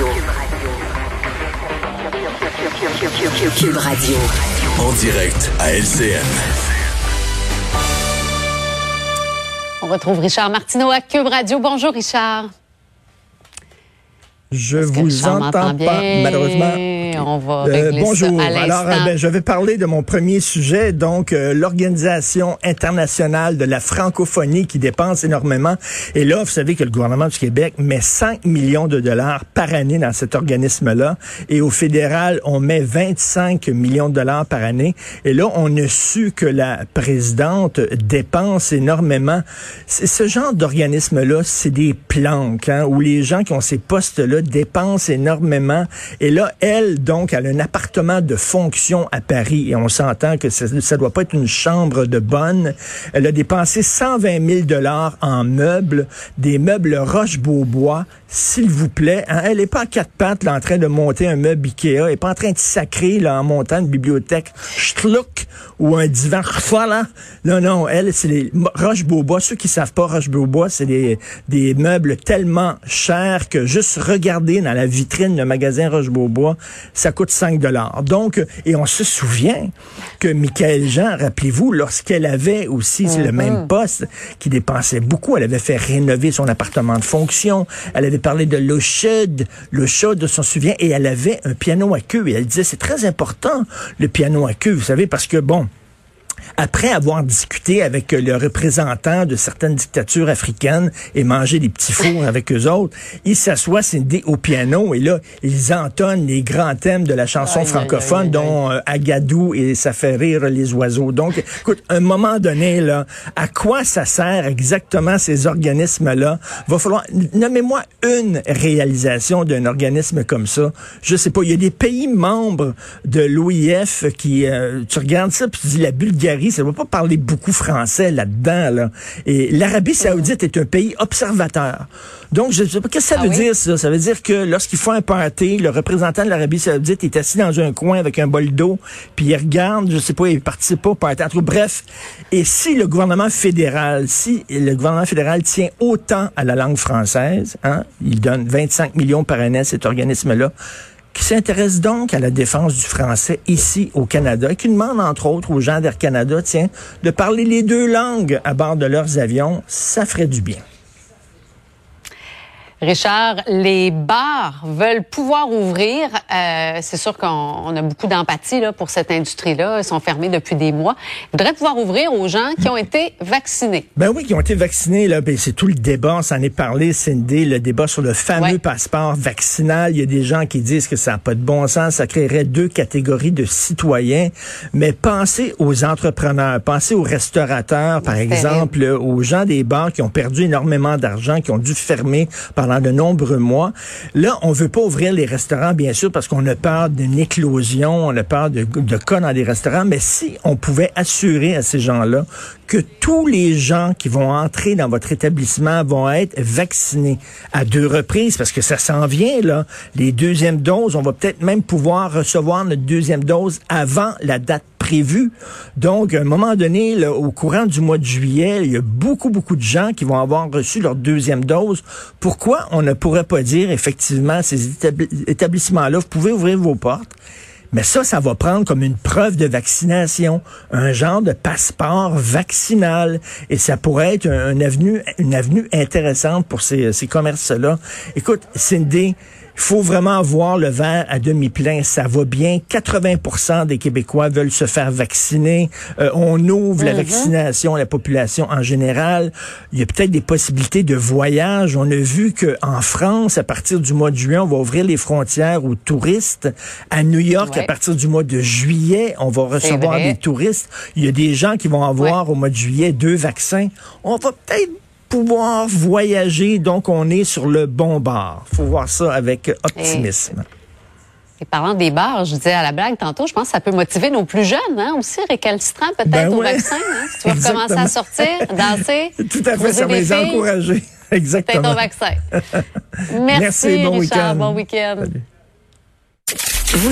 Radio. Cube Radio. En direct à LCN. On retrouve Richard Martineau à Cube Radio. Bonjour, Richard. Je vous entends pas, bien? malheureusement. On va Euh, bonjour. ça à Alors, euh, ben, je vais parler de mon premier sujet, donc euh, l'Organisation internationale de la francophonie qui dépense énormément. Et là, vous savez que le gouvernement du Québec met 5 millions de dollars par année dans cet organisme-là. Et au fédéral, on met 25 millions de dollars par année. Et là, on a su que la présidente dépense énormément. Ce genre d'organisme-là, c'est des planques, hein, où les gens qui ont ces postes-là dépensent énormément. Et là, elle, donc, elle a un appartement de fonction à Paris et on s'entend que ça, ça doit pas être une chambre de bonne. Elle a dépensé 120 000 dollars en meubles, des meubles Roche-Beaubois, s'il vous plaît. hein. Elle est pas à quatre pattes là, en train de monter un meuble Ikea. Elle est pas en train de sacrer là, en montant une bibliothèque ou un divan voilà. Non, non, elle, c'est les Roche-Beaubois. Ceux qui savent pas, Roche-Beaubois, c'est des, des meubles tellement chers que juste regarder dans la vitrine d'un magasin Roche-Beaubois, ça coûte 5 dollars. Donc, et on se souvient que Michael Jean, rappelez-vous, lorsqu'elle avait aussi c'est le même poste, qui dépensait beaucoup, elle avait fait rénover son appartement de fonction, elle avait parlé de l'eau chaude, l'eau chaude, on s'en souvient, et elle avait un piano à queue, et elle disait, c'est très important, le piano à queue, vous savez, parce que, bon, après avoir discuté avec le représentant de certaines dictatures africaines et mangé des petits fours avec eux autres, ils s'assoient au piano et là, ils entonnent les grands thèmes de la chanson aïe, francophone, aïe, aïe. dont euh, Agadou et ça fait rire les oiseaux. Donc, écoute, à un moment donné, là, à quoi ça sert exactement ces organismes-là? Va falloir, nommez-moi une réalisation d'un organisme comme ça. Je sais pas, il y a des pays membres de l'OIF qui, euh, tu regardes ça puis tu dis la Bulgarie, ça va pas parler beaucoup français là-dedans, là. Et l'Arabie saoudite est un pays observateur. Donc, je sais pas, qu'est-ce que ça Ah veut oui? dire, ça? Ça veut dire que lorsqu'il faut un party, le représentant de l'Arabie saoudite est assis dans un coin avec un bol d'eau, puis il regarde, je sais pas, il participe pas au party. En tout cas, bref, et si le gouvernement fédéral, si le gouvernement fédéral tient autant à la langue française, hein, il donne 25 millions par année à cet organisme-là, qui s'intéresse donc à la défense du français ici au Canada et qui demande entre autres aux gens d'Air Canada, tiens, de parler les deux langues à bord de leurs avions, ça ferait du bien. Richard, les bars veulent pouvoir ouvrir. Euh, c'est sûr qu'on on a beaucoup d'empathie là pour cette industrie-là. Ils sont fermés depuis des mois. Ils voudraient pouvoir ouvrir aux gens qui ont été vaccinés. Ben oui, qui ont été vaccinés, là, ben c'est tout le débat, on s'en est parlé, Cindy, le débat sur le fameux Ouais. passeport vaccinal. Il y a des gens qui disent que ça n'a pas de bon sens, ça créerait deux catégories de citoyens. Mais pensez aux entrepreneurs, pensez aux restaurateurs, par exemple, aux gens des bars qui ont perdu énormément d'argent, qui ont dû fermer de nombreux mois. Là, on veut pas ouvrir les restaurants, bien sûr, parce qu'on a peur d'une éclosion, on a peur de, de cas dans les restaurants. Mais si on pouvait assurer à ces gens-là que tous les gens qui vont entrer dans votre établissement vont être vaccinés à deux reprises, parce que ça s'en vient, là, les deuxièmes doses, on va peut-être même pouvoir recevoir notre deuxième dose avant la date prévue. Donc, à un moment donné, là, au courant du mois de juillet, il y a beaucoup, beaucoup de gens qui vont avoir reçu leur deuxième dose. Pourquoi on ne pourrait pas dire, effectivement, ces établi- établissements-là, vous pouvez ouvrir vos portes, mais ça, ça va prendre comme une preuve de vaccination, un genre de passeport vaccinal. Et ça pourrait être un, un avenue, une avenue intéressante pour ces, ces commerces-là. Écoute, Cindy, il faut vraiment voir le verre à demi plein. Ça va bien. 80% des Québécois veulent se faire vacciner. Euh, on ouvre la vaccination à la population en général. Il y a peut-être des possibilités de voyage. On a vu que en France, à partir du mois de juin, on va ouvrir les frontières aux touristes. À New York, Ouais. à partir du mois de juillet, on va recevoir des touristes. Il y a des gens qui vont avoir au mois de juillet deux vaccins. On va peut-être pouvoir voyager, donc on est sur le bon bar. faut voir ça avec optimisme. Et parlant des bars, je disais à la blague tantôt, je pense que ça peut motiver nos plus jeunes, hein, aussi récalcitrants peut-être Ben au ouais. vaccin. Hein, si tu veux recommencer à sortir, danser, Tout à fait, ça va les encourager. Peut-être Exactement. au vaccin. Merci, Merci, bon Richard. week-end. Bon week-end. Salut.